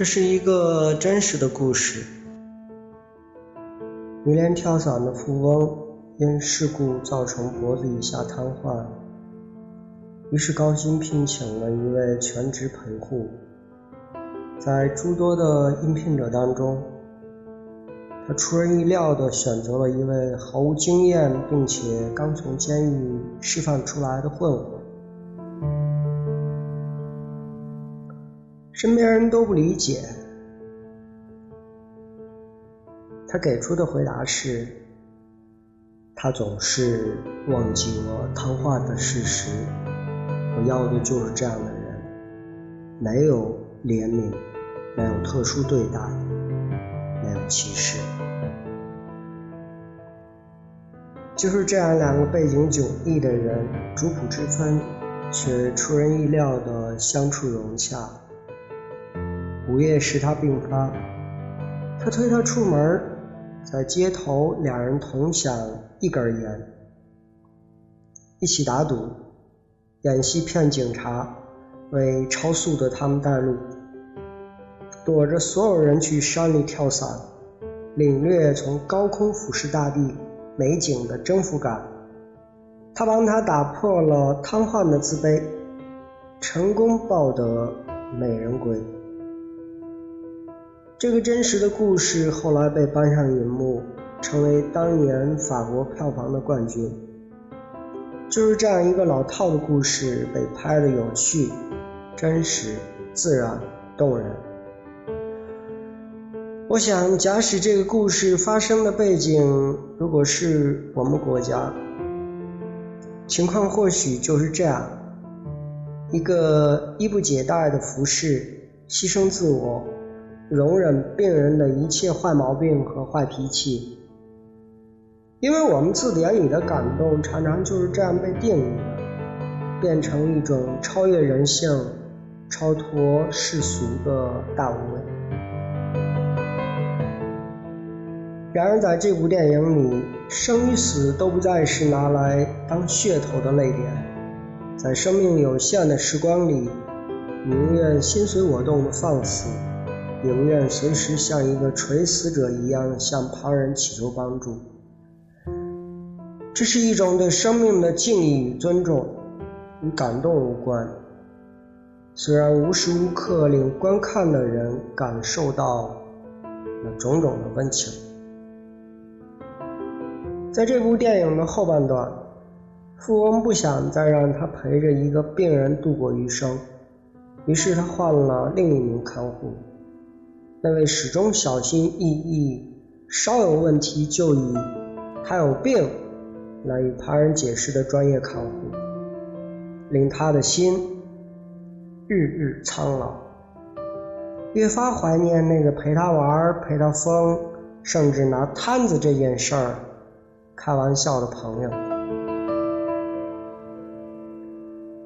这是一个真实的故事。迷恋跳伞的富翁因事故造成脖子以下瘫痪，于是高薪聘请了一位全职陪护。在诸多的应聘者当中，他出人意料地选择了一位毫无经验并且刚从监狱释放出来的混混。身边人都不理解，他给出的回答是：他总是忘记我谈话的事实。我要的就是这样的人，没有怜悯，没有特殊对待，没有歧视，就是这样两个背景迥异的人，主仆之分，却出人意料的相处融洽。午夜使他病发，他推他出门，在街头两人同享一根烟，一起打赌，演戏骗警察，为超速的他们带路，躲着所有人去山里跳伞，领略从高空俯视大地美景的征服感。他帮他打破了瘫痪的自卑，成功抱得美人归。这个真实的故事后来被搬上银幕，成为当年法国票房的冠军。就是这样一个老套的故事，被拍的有趣、真实、自然、动人。我想，假使这个故事发生的背景如果是我们国家，情况或许就是这样：一个衣不解带的服侍，牺牲自我。容忍病人的一切坏毛病和坏脾气，因为我们字典里的感动常常就是这样被定义的，变成一种超越人性、超脱世俗的大无畏。然而，在这部电影里，生与死都不再是拿来当噱头的泪点，在生命有限的时光里，宁愿心随我动的放肆。宁愿随时像一个垂死者一样向旁人祈求帮助，这是一种对生命的敬意与尊重，与感动无关。虽然无时无刻令观看的人感受到那种种的温情。在这部电影的后半段，富翁不想再让他陪着一个病人度过余生，于是他换了另一名看护。那位始终小心翼翼、稍有问题就以“他有病”来与他人解释的专业看护，令他的心日日苍老，越发怀念那个陪他玩、陪他疯，甚至拿摊子这件事儿开玩笑的朋友。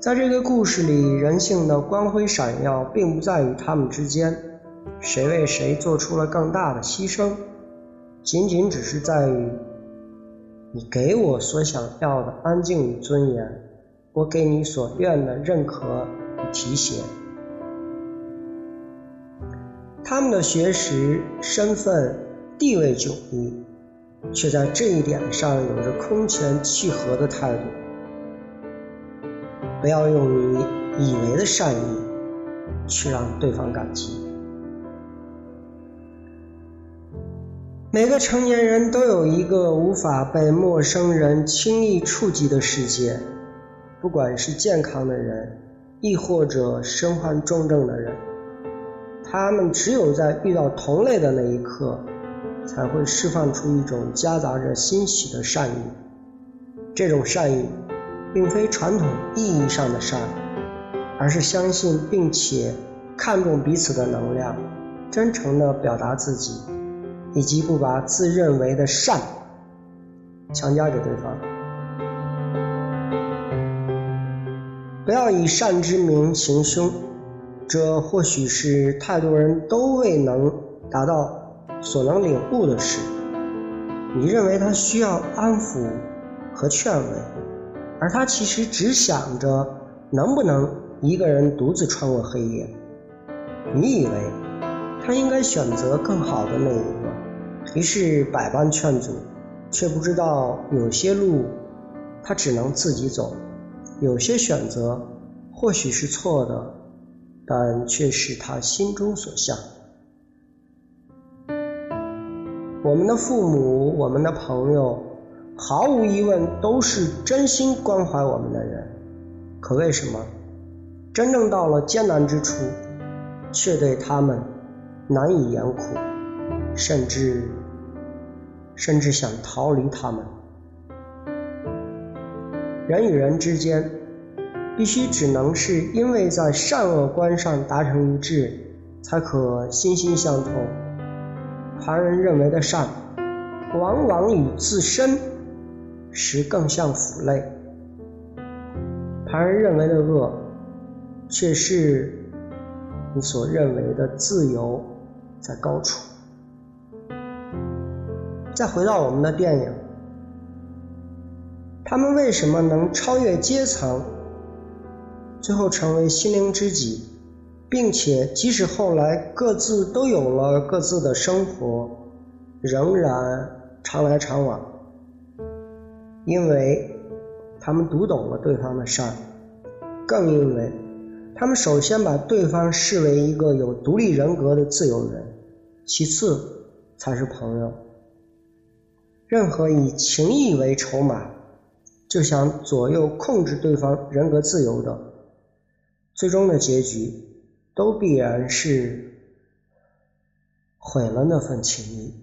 在这个故事里，人性的光辉闪耀，并不在于他们之间。谁为谁做出了更大的牺牲？仅仅只是在于，你给我所想要的安静与尊严，我给你所愿的认可与提携。他们的学识、身份、地位迥异，却在这一点上有着空前契合的态度。不要用你以为的善意，去让对方感激。每个成年人都有一个无法被陌生人轻易触及的世界，不管是健康的人，亦或者身患重症的人，他们只有在遇到同类的那一刻，才会释放出一种夹杂着欣喜的善意。这种善意，并非传统意义上的善，而是相信并且看重彼此的能量，真诚地表达自己。以及不把自认为的善强加给对方，不要以善之名行凶，这或许是太多人都未能达到所能领悟的事。你认为他需要安抚和劝慰，而他其实只想着能不能一个人独自穿过黑夜。你以为他应该选择更好的那一个。于是百般劝阻，却不知道有些路他只能自己走，有些选择或许是错的，但却是他心中所向。我们的父母，我们的朋友，毫无疑问都是真心关怀我们的人。可为什么，真正到了艰难之处，却对他们难以言苦，甚至甚至想逃离他们？人与人之间，必须只能是因为在善恶观上达成一致，才可心心相通。旁人认为的善，往往与自身实更像腐类；旁人认为的恶，却是你所认为的自由在高处。再回到我们的电影，他们为什么能超越阶层，最后成为心灵知己？并且，即使后来各自都有了各自的生活，仍然常来常往，因为他们读懂了对方的善，更因为他们首先把对方视为一个有独立人格的自由人，其次才是朋友。任何以情义为筹码，就想左右控制对方人格自由的，最终的结局。都必然是毁了那份情谊。